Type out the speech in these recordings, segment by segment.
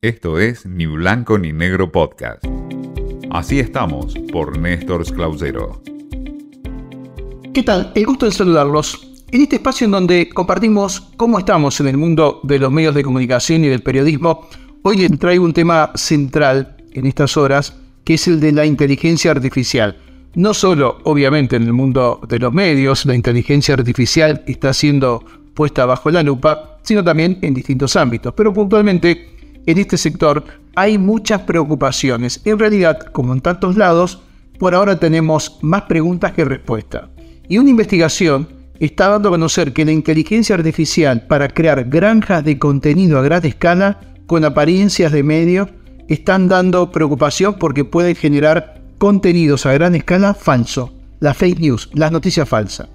Esto es Ni Blanco ni Negro Podcast. Así estamos por Néstor Clausero. ¿Qué tal? El gusto de saludarlos. En este espacio en donde compartimos cómo estamos en el mundo de los medios de comunicación y del periodismo, hoy les traigo un tema central en estas horas, que es el de la inteligencia artificial. No solo, obviamente, en el mundo de los medios, la inteligencia artificial está siendo puesta bajo la lupa, sino también en distintos ámbitos. Pero puntualmente, en este sector hay muchas preocupaciones. En realidad, como en tantos lados, por ahora tenemos más preguntas que respuestas. Y una investigación está dando a conocer que la inteligencia artificial para crear granjas de contenido a gran escala con apariencias de medio están dando preocupación porque pueden generar contenidos a gran escala falso, la fake news, las noticias falsas.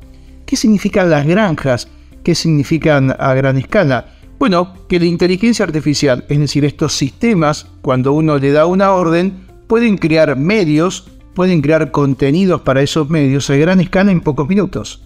¿Qué significan las granjas? ¿Qué significan a gran escala? Bueno, que la inteligencia artificial, es decir, estos sistemas, cuando uno le da una orden, pueden crear medios, pueden crear contenidos para esos medios a gran escala en pocos minutos.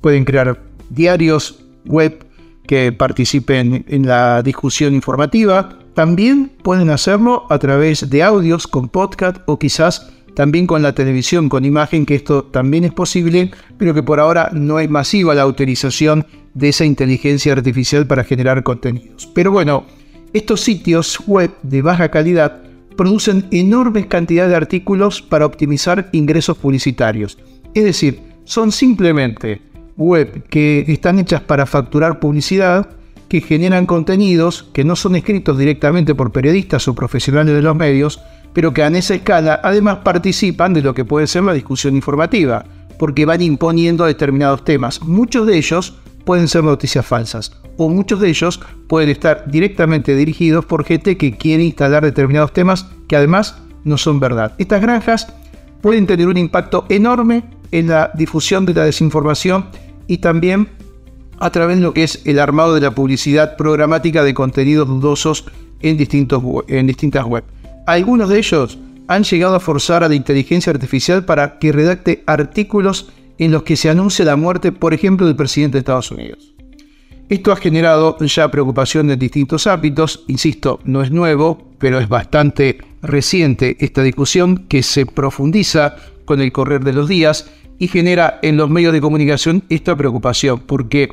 Pueden crear diarios web que participen en la discusión informativa. También pueden hacerlo a través de audios con podcast o quizás también con la televisión con imagen, que esto también es posible, pero que por ahora no es masiva la utilización de esa inteligencia artificial para generar contenidos. Pero bueno, estos sitios web de baja calidad producen enormes cantidades de artículos para optimizar ingresos publicitarios. Es decir, son simplemente web que están hechas para facturar publicidad, que generan contenidos que no son escritos directamente por periodistas o profesionales de los medios, pero que a esa escala además participan de lo que puede ser la discusión informativa, porque van imponiendo determinados temas. Muchos de ellos pueden ser noticias falsas, o muchos de ellos pueden estar directamente dirigidos por gente que quiere instalar determinados temas que además no son verdad. Estas granjas pueden tener un impacto enorme en la difusión de la desinformación y también a través de lo que es el armado de la publicidad programática de contenidos dudosos en, distintos, en distintas webs. Algunos de ellos han llegado a forzar a la inteligencia artificial para que redacte artículos en los que se anuncia la muerte, por ejemplo, del presidente de Estados Unidos. Esto ha generado ya preocupación en distintos ámbitos, insisto, no es nuevo, pero es bastante reciente esta discusión que se profundiza con el correr de los días y genera en los medios de comunicación esta preocupación, porque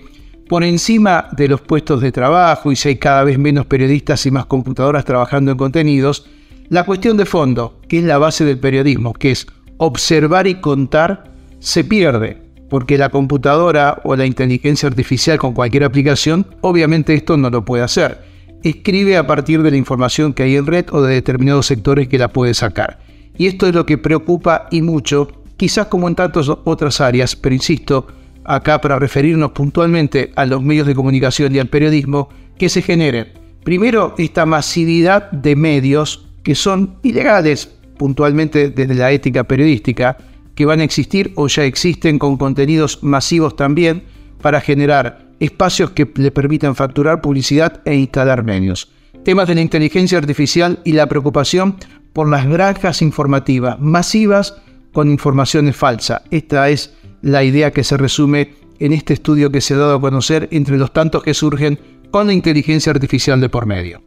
por encima de los puestos de trabajo y si hay cada vez menos periodistas y más computadoras trabajando en contenidos, la cuestión de fondo, que es la base del periodismo, que es observar y contar, se pierde, porque la computadora o la inteligencia artificial con cualquier aplicación, obviamente esto no lo puede hacer. Escribe a partir de la información que hay en red o de determinados sectores que la puede sacar. Y esto es lo que preocupa y mucho, quizás como en tantas otras áreas, pero insisto, acá para referirnos puntualmente a los medios de comunicación y al periodismo, que se genere primero esta masividad de medios que son ilegales puntualmente desde la ética periodística, que van a existir o ya existen con contenidos masivos también para generar espacios que le permitan facturar publicidad e instalar medios. Temas de la inteligencia artificial y la preocupación por las granjas informativas masivas con informaciones falsas. Esta es la idea que se resume en este estudio que se ha dado a conocer entre los tantos que surgen con la inteligencia artificial de por medio.